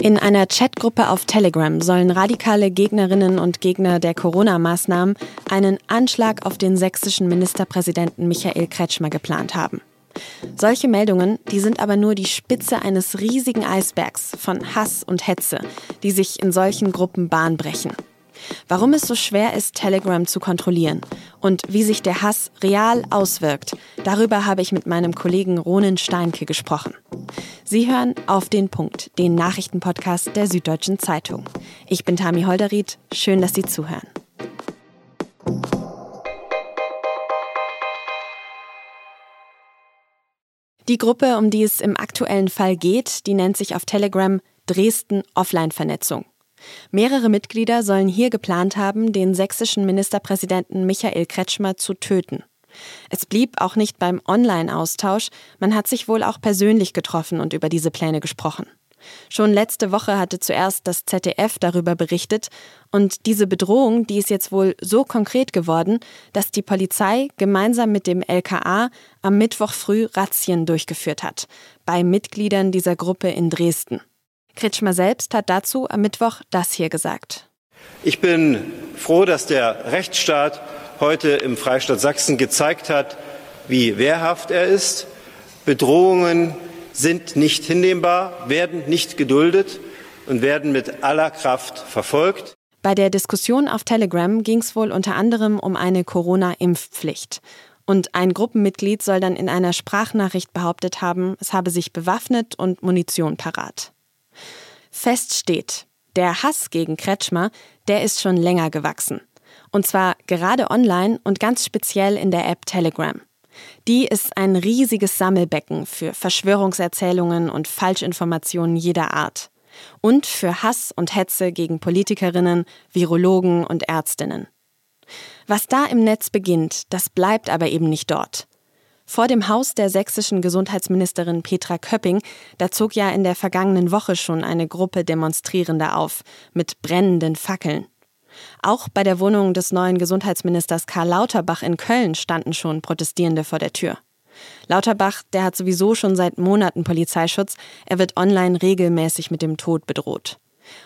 In einer Chatgruppe auf Telegram sollen radikale Gegnerinnen und Gegner der Corona-Maßnahmen einen Anschlag auf den sächsischen Ministerpräsidenten Michael Kretschmer geplant haben. Solche Meldungen, die sind aber nur die Spitze eines riesigen Eisbergs von Hass und Hetze, die sich in solchen Gruppen Bahn brechen. Warum es so schwer ist, Telegram zu kontrollieren und wie sich der Hass real auswirkt, darüber habe ich mit meinem Kollegen Ronen Steinke gesprochen. Sie hören auf den Punkt, den Nachrichtenpodcast der Süddeutschen Zeitung. Ich bin Tami Holderried, schön, dass Sie zuhören. Die Gruppe, um die es im aktuellen Fall geht, die nennt sich auf Telegram Dresden Offline-Vernetzung. Mehrere Mitglieder sollen hier geplant haben, den sächsischen Ministerpräsidenten Michael Kretschmer zu töten. Es blieb auch nicht beim Online-Austausch, man hat sich wohl auch persönlich getroffen und über diese Pläne gesprochen. Schon letzte Woche hatte zuerst das ZDF darüber berichtet und diese Bedrohung, die ist jetzt wohl so konkret geworden, dass die Polizei gemeinsam mit dem LKA am Mittwoch früh Razzien durchgeführt hat bei Mitgliedern dieser Gruppe in Dresden. Kretschmer selbst hat dazu am Mittwoch das hier gesagt. Ich bin froh, dass der Rechtsstaat heute im Freistaat Sachsen gezeigt hat, wie wehrhaft er ist. Bedrohungen sind nicht hinnehmbar, werden nicht geduldet und werden mit aller Kraft verfolgt. Bei der Diskussion auf Telegram ging es wohl unter anderem um eine Corona-Impfpflicht. Und ein Gruppenmitglied soll dann in einer Sprachnachricht behauptet haben, es habe sich bewaffnet und Munition parat. Fest steht, der Hass gegen Kretschmer, der ist schon länger gewachsen. Und zwar gerade online und ganz speziell in der App Telegram. Die ist ein riesiges Sammelbecken für Verschwörungserzählungen und Falschinformationen jeder Art. Und für Hass und Hetze gegen Politikerinnen, Virologen und Ärztinnen. Was da im Netz beginnt, das bleibt aber eben nicht dort. Vor dem Haus der sächsischen Gesundheitsministerin Petra Köpping, da zog ja in der vergangenen Woche schon eine Gruppe Demonstrierender auf, mit brennenden Fackeln. Auch bei der Wohnung des neuen Gesundheitsministers Karl Lauterbach in Köln standen schon Protestierende vor der Tür. Lauterbach, der hat sowieso schon seit Monaten Polizeischutz, er wird online regelmäßig mit dem Tod bedroht.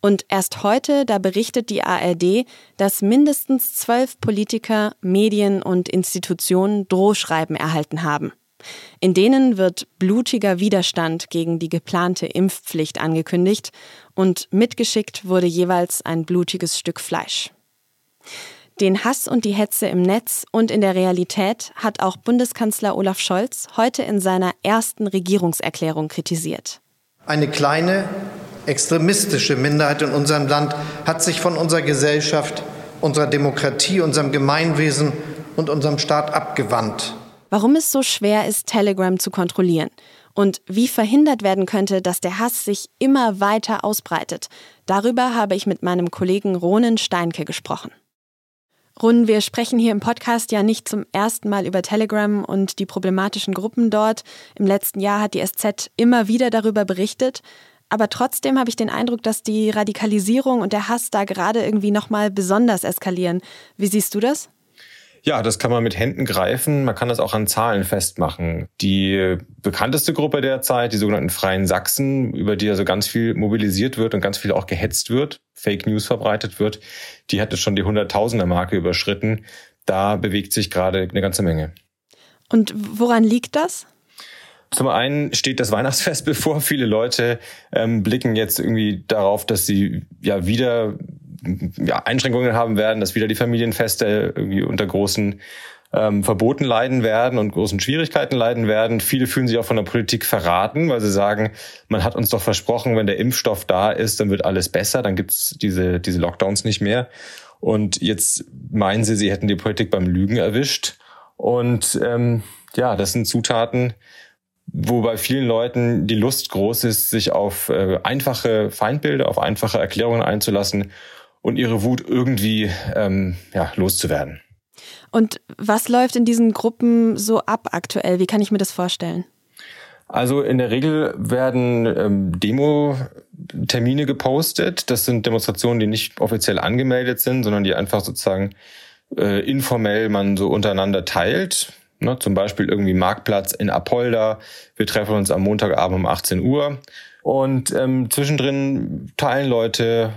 Und erst heute, da berichtet die ARD, dass mindestens zwölf Politiker, Medien und Institutionen Drohschreiben erhalten haben. In denen wird blutiger Widerstand gegen die geplante Impfpflicht angekündigt und mitgeschickt wurde jeweils ein blutiges Stück Fleisch. Den Hass und die Hetze im Netz und in der Realität hat auch Bundeskanzler Olaf Scholz heute in seiner ersten Regierungserklärung kritisiert. Eine kleine, extremistische Minderheit in unserem Land hat sich von unserer Gesellschaft, unserer Demokratie, unserem Gemeinwesen und unserem Staat abgewandt. Warum es so schwer ist, Telegram zu kontrollieren und wie verhindert werden könnte, dass der Hass sich immer weiter ausbreitet, darüber habe ich mit meinem Kollegen Ronen Steinke gesprochen. Run, wir sprechen hier im Podcast ja nicht zum ersten Mal über Telegram und die problematischen Gruppen dort. Im letzten Jahr hat die SZ immer wieder darüber berichtet. Aber trotzdem habe ich den Eindruck, dass die Radikalisierung und der Hass da gerade irgendwie nochmal besonders eskalieren. Wie siehst du das? Ja, das kann man mit Händen greifen. Man kann das auch an Zahlen festmachen. Die bekannteste Gruppe derzeit, die sogenannten Freien Sachsen, über die also ganz viel mobilisiert wird und ganz viel auch gehetzt wird, Fake News verbreitet wird, die hatte schon die Hunderttausender-Marke überschritten. Da bewegt sich gerade eine ganze Menge. Und woran liegt das? Zum einen steht das Weihnachtsfest bevor. Viele Leute ähm, blicken jetzt irgendwie darauf, dass sie ja wieder ja, Einschränkungen haben werden, dass wieder die Familienfeste irgendwie unter großen ähm, Verboten leiden werden und großen Schwierigkeiten leiden werden. Viele fühlen sich auch von der Politik verraten, weil sie sagen, man hat uns doch versprochen, wenn der Impfstoff da ist, dann wird alles besser, dann gibt's diese, diese Lockdowns nicht mehr. Und jetzt meinen sie, sie hätten die Politik beim Lügen erwischt. Und ähm, ja, das sind Zutaten, wo bei vielen Leuten die Lust groß ist, sich auf äh, einfache Feindbilder, auf einfache Erklärungen einzulassen und ihre Wut irgendwie ähm, ja, loszuwerden. Und was läuft in diesen Gruppen so ab aktuell? Wie kann ich mir das vorstellen? Also in der Regel werden ähm, Demo-Termine gepostet. Das sind Demonstrationen, die nicht offiziell angemeldet sind, sondern die einfach sozusagen äh, informell man so untereinander teilt. Ne, zum Beispiel irgendwie Marktplatz in Apolda. Wir treffen uns am Montagabend um 18 Uhr. Und ähm, zwischendrin teilen Leute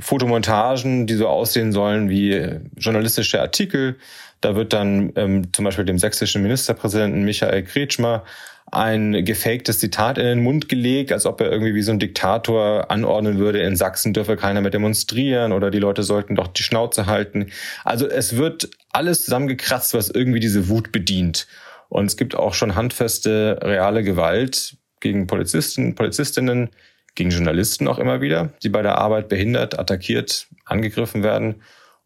Fotomontagen, die so aussehen sollen wie journalistische Artikel. Da wird dann ähm, zum Beispiel dem sächsischen Ministerpräsidenten Michael Kretschmer ein gefaktes Zitat in den Mund gelegt, als ob er irgendwie wie so ein Diktator anordnen würde, in Sachsen dürfe keiner mehr demonstrieren oder die Leute sollten doch die Schnauze halten. Also es wird alles zusammengekratzt, was irgendwie diese Wut bedient. Und es gibt auch schon handfeste, reale Gewalt gegen Polizisten, Polizistinnen, gegen Journalisten auch immer wieder, die bei der Arbeit behindert, attackiert, angegriffen werden.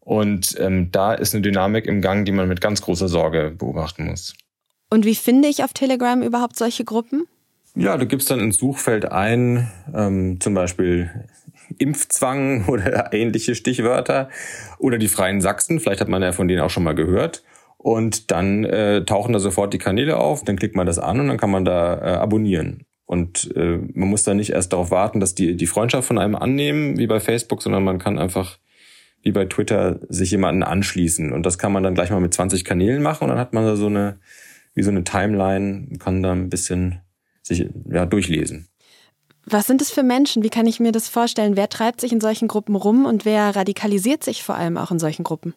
Und ähm, da ist eine Dynamik im Gang, die man mit ganz großer Sorge beobachten muss. Und wie finde ich auf Telegram überhaupt solche Gruppen? Ja, du gibst dann ins Suchfeld ein, ähm, zum Beispiel Impfzwang oder ähnliche Stichwörter oder die Freien Sachsen, vielleicht hat man ja von denen auch schon mal gehört. Und dann äh, tauchen da sofort die Kanäle auf, dann klickt man das an und dann kann man da äh, abonnieren. Und äh, man muss da nicht erst darauf warten, dass die die Freundschaft von einem annehmen, wie bei Facebook, sondern man kann einfach wie bei Twitter sich jemanden anschließen. Und das kann man dann gleich mal mit 20 Kanälen machen und dann hat man da so eine wie so eine Timeline, kann da ein bisschen sich ja, durchlesen. Was sind es für Menschen? Wie kann ich mir das vorstellen? Wer treibt sich in solchen Gruppen rum und wer radikalisiert sich vor allem auch in solchen Gruppen?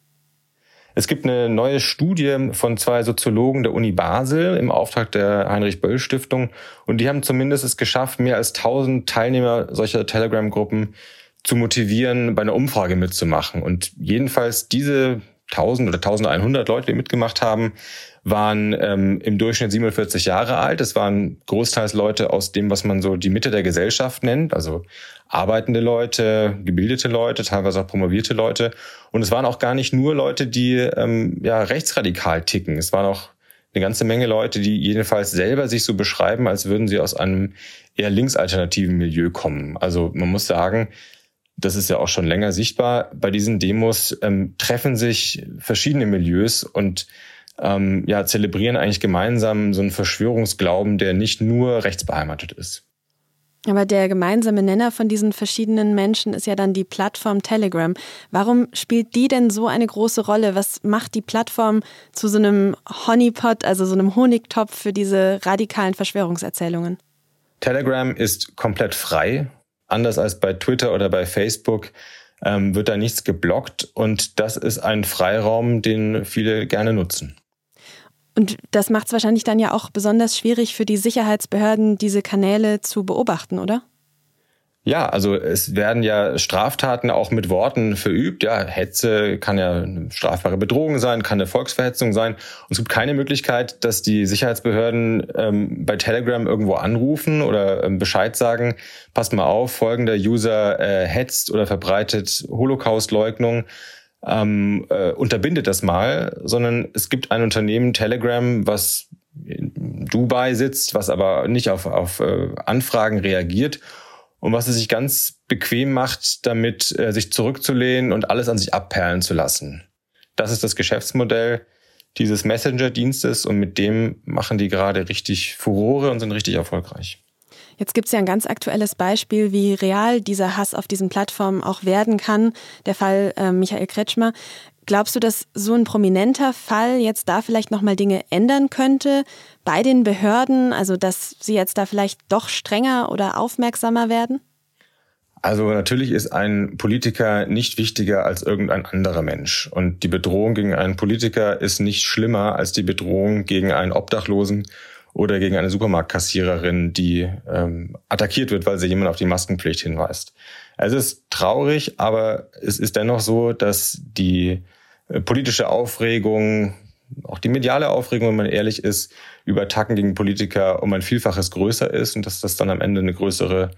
Es gibt eine neue Studie von zwei Soziologen der Uni Basel im Auftrag der Heinrich-Böll-Stiftung und die haben zumindest es geschafft, mehr als 1000 Teilnehmer solcher Telegram-Gruppen zu motivieren, bei einer Umfrage mitzumachen. Und jedenfalls diese 1000 oder 1100 Leute, die mitgemacht haben, waren ähm, im Durchschnitt 47 Jahre alt. Es waren großteils Leute aus dem, was man so die Mitte der Gesellschaft nennt, also arbeitende Leute, gebildete Leute, teilweise auch promovierte Leute. Und es waren auch gar nicht nur Leute, die ähm, ja rechtsradikal ticken. Es waren auch eine ganze Menge Leute, die jedenfalls selber sich so beschreiben, als würden sie aus einem eher linksalternativen Milieu kommen. Also man muss sagen, das ist ja auch schon länger sichtbar. Bei diesen Demos ähm, treffen sich verschiedene Milieus und ähm, ja, zelebrieren eigentlich gemeinsam so einen Verschwörungsglauben, der nicht nur rechtsbeheimatet ist. Aber der gemeinsame Nenner von diesen verschiedenen Menschen ist ja dann die Plattform Telegram. Warum spielt die denn so eine große Rolle? Was macht die Plattform zu so einem Honeypot, also so einem Honigtopf für diese radikalen Verschwörungserzählungen? Telegram ist komplett frei. Anders als bei Twitter oder bei Facebook ähm, wird da nichts geblockt und das ist ein Freiraum, den viele gerne nutzen. Und das macht es wahrscheinlich dann ja auch besonders schwierig für die Sicherheitsbehörden, diese Kanäle zu beobachten, oder? Ja, also es werden ja Straftaten auch mit Worten verübt. Ja, Hetze kann ja eine strafbare Bedrohung sein, kann eine Volksverhetzung sein. Und es gibt keine Möglichkeit, dass die Sicherheitsbehörden ähm, bei Telegram irgendwo anrufen oder ähm, Bescheid sagen, passt mal auf, folgender User äh, hetzt oder verbreitet Holocaustleugnung ähm, äh, unterbindet das mal, sondern es gibt ein Unternehmen, Telegram, was in Dubai sitzt, was aber nicht auf, auf äh, Anfragen reagiert und was es sich ganz bequem macht, damit äh, sich zurückzulehnen und alles an sich abperlen zu lassen. Das ist das Geschäftsmodell dieses Messenger-Dienstes und mit dem machen die gerade richtig Furore und sind richtig erfolgreich. Jetzt gibt es ja ein ganz aktuelles Beispiel, wie real dieser Hass auf diesen Plattformen auch werden kann. Der Fall äh, Michael Kretschmer. Glaubst du, dass so ein prominenter Fall jetzt da vielleicht nochmal Dinge ändern könnte bei den Behörden? Also, dass sie jetzt da vielleicht doch strenger oder aufmerksamer werden? Also natürlich ist ein Politiker nicht wichtiger als irgendein anderer Mensch. Und die Bedrohung gegen einen Politiker ist nicht schlimmer als die Bedrohung gegen einen Obdachlosen oder gegen eine Supermarktkassiererin, die ähm, attackiert wird, weil sie jemand auf die Maskenpflicht hinweist. Es ist traurig, aber es ist dennoch so, dass die politische Aufregung, auch die mediale Aufregung, wenn man ehrlich ist, über Attacken gegen Politiker um ein Vielfaches größer ist und dass das dann am Ende eine größere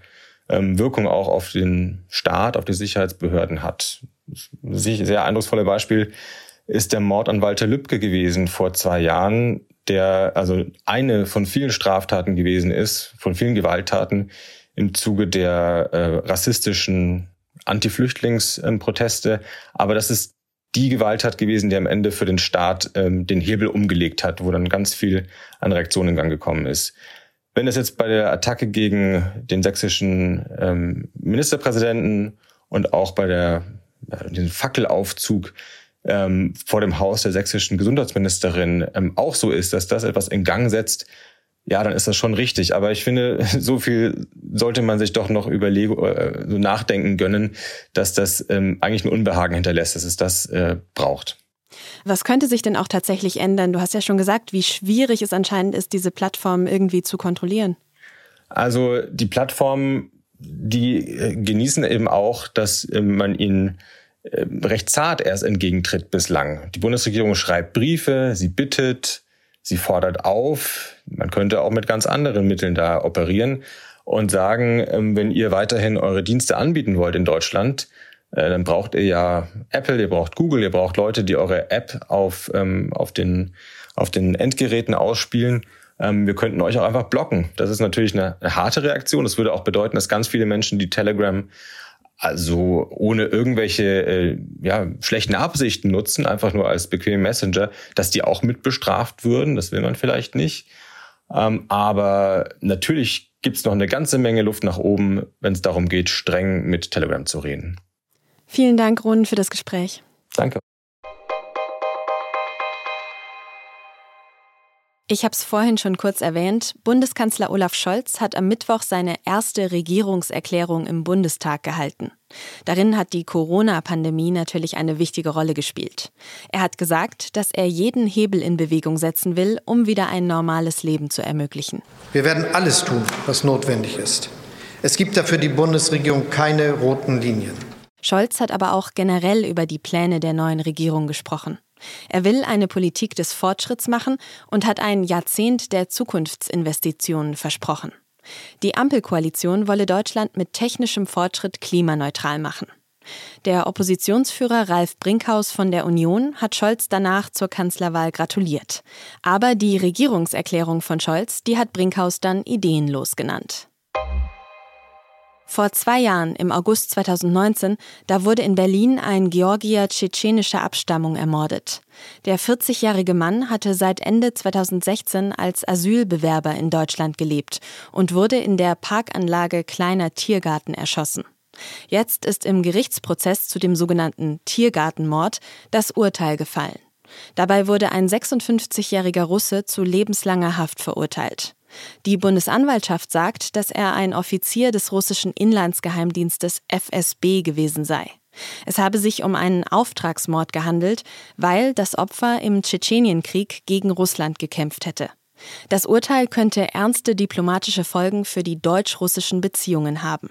ähm, Wirkung auch auf den Staat, auf die Sicherheitsbehörden hat. Ein sehr eindrucksvolle Beispiel ist der Mord an Walter Lübcke gewesen vor zwei Jahren, der also eine von vielen Straftaten gewesen ist, von vielen Gewalttaten im Zuge der äh, rassistischen Anti-Flüchtlingsproteste. Aber das ist die Gewalttat gewesen, die am Ende für den Staat ähm, den Hebel umgelegt hat, wo dann ganz viel an Reaktionen in Gang gekommen ist. Wenn es jetzt bei der Attacke gegen den sächsischen ähm, Ministerpräsidenten und auch bei der äh, den Fackelaufzug ähm, vor dem Haus der sächsischen Gesundheitsministerin ähm, auch so ist, dass das etwas in Gang setzt, ja, dann ist das schon richtig. Aber ich finde, so viel sollte man sich doch noch überlegen, äh, so nachdenken gönnen, dass das ähm, eigentlich ein Unbehagen hinterlässt, dass es das äh, braucht. Was könnte sich denn auch tatsächlich ändern? Du hast ja schon gesagt, wie schwierig es anscheinend ist, diese Plattform irgendwie zu kontrollieren. Also die Plattformen, die äh, genießen eben auch, dass äh, man ihnen äh, recht zart erst entgegentritt bislang. Die Bundesregierung schreibt Briefe, sie bittet, sie fordert auf. Man könnte auch mit ganz anderen Mitteln da operieren und sagen, ähm, wenn ihr weiterhin eure Dienste anbieten wollt in Deutschland, äh, dann braucht ihr ja Apple, ihr braucht Google, ihr braucht Leute, die eure App auf, ähm, auf, den, auf den Endgeräten ausspielen. Ähm, wir könnten euch auch einfach blocken. Das ist natürlich eine, eine harte Reaktion. Das würde auch bedeuten, dass ganz viele Menschen, die Telegram also ohne irgendwelche äh, ja, schlechten Absichten nutzen, einfach nur als bequeme Messenger, dass die auch mit bestraft würden. Das will man vielleicht nicht. Ähm, aber natürlich gibt es noch eine ganze Menge Luft nach oben, wenn es darum geht, streng mit Telegram zu reden. Vielen Dank, Ron, für das Gespräch. Danke. Ich habe es vorhin schon kurz erwähnt. Bundeskanzler Olaf Scholz hat am Mittwoch seine erste Regierungserklärung im Bundestag gehalten. Darin hat die Corona-Pandemie natürlich eine wichtige Rolle gespielt. Er hat gesagt, dass er jeden Hebel in Bewegung setzen will, um wieder ein normales Leben zu ermöglichen. Wir werden alles tun, was notwendig ist. Es gibt dafür die Bundesregierung keine roten Linien. Scholz hat aber auch generell über die Pläne der neuen Regierung gesprochen. Er will eine Politik des Fortschritts machen und hat ein Jahrzehnt der Zukunftsinvestitionen versprochen. Die Ampelkoalition wolle Deutschland mit technischem Fortschritt klimaneutral machen. Der Oppositionsführer Ralf Brinkhaus von der Union hat Scholz danach zur Kanzlerwahl gratuliert. Aber die Regierungserklärung von Scholz, die hat Brinkhaus dann ideenlos genannt. Vor zwei Jahren, im August 2019, da wurde in Berlin ein Georgier tschetschenischer Abstammung ermordet. Der 40-jährige Mann hatte seit Ende 2016 als Asylbewerber in Deutschland gelebt und wurde in der Parkanlage Kleiner Tiergarten erschossen. Jetzt ist im Gerichtsprozess zu dem sogenannten Tiergartenmord das Urteil gefallen. Dabei wurde ein 56-jähriger Russe zu lebenslanger Haft verurteilt. Die Bundesanwaltschaft sagt, dass er ein Offizier des russischen Inlandsgeheimdienstes FSB gewesen sei. Es habe sich um einen Auftragsmord gehandelt, weil das Opfer im Tschetschenienkrieg gegen Russland gekämpft hätte. Das Urteil könnte ernste diplomatische Folgen für die deutsch-russischen Beziehungen haben.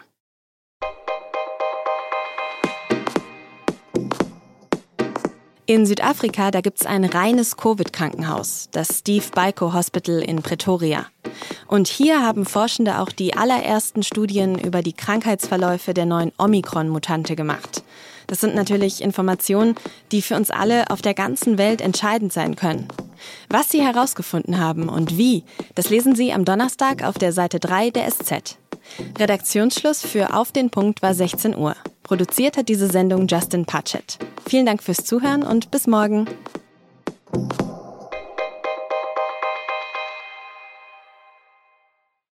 In Südafrika, da gibt es ein reines Covid-Krankenhaus, das Steve Biko Hospital in Pretoria. Und hier haben Forschende auch die allerersten Studien über die Krankheitsverläufe der neuen Omikron-Mutante gemacht. Das sind natürlich Informationen, die für uns alle auf der ganzen Welt entscheidend sein können. Was sie herausgefunden haben und wie, das lesen Sie am Donnerstag auf der Seite 3 der SZ. Redaktionsschluss für Auf den Punkt war 16 Uhr. Produziert hat diese Sendung Justin Patchett. Vielen Dank fürs Zuhören und bis morgen.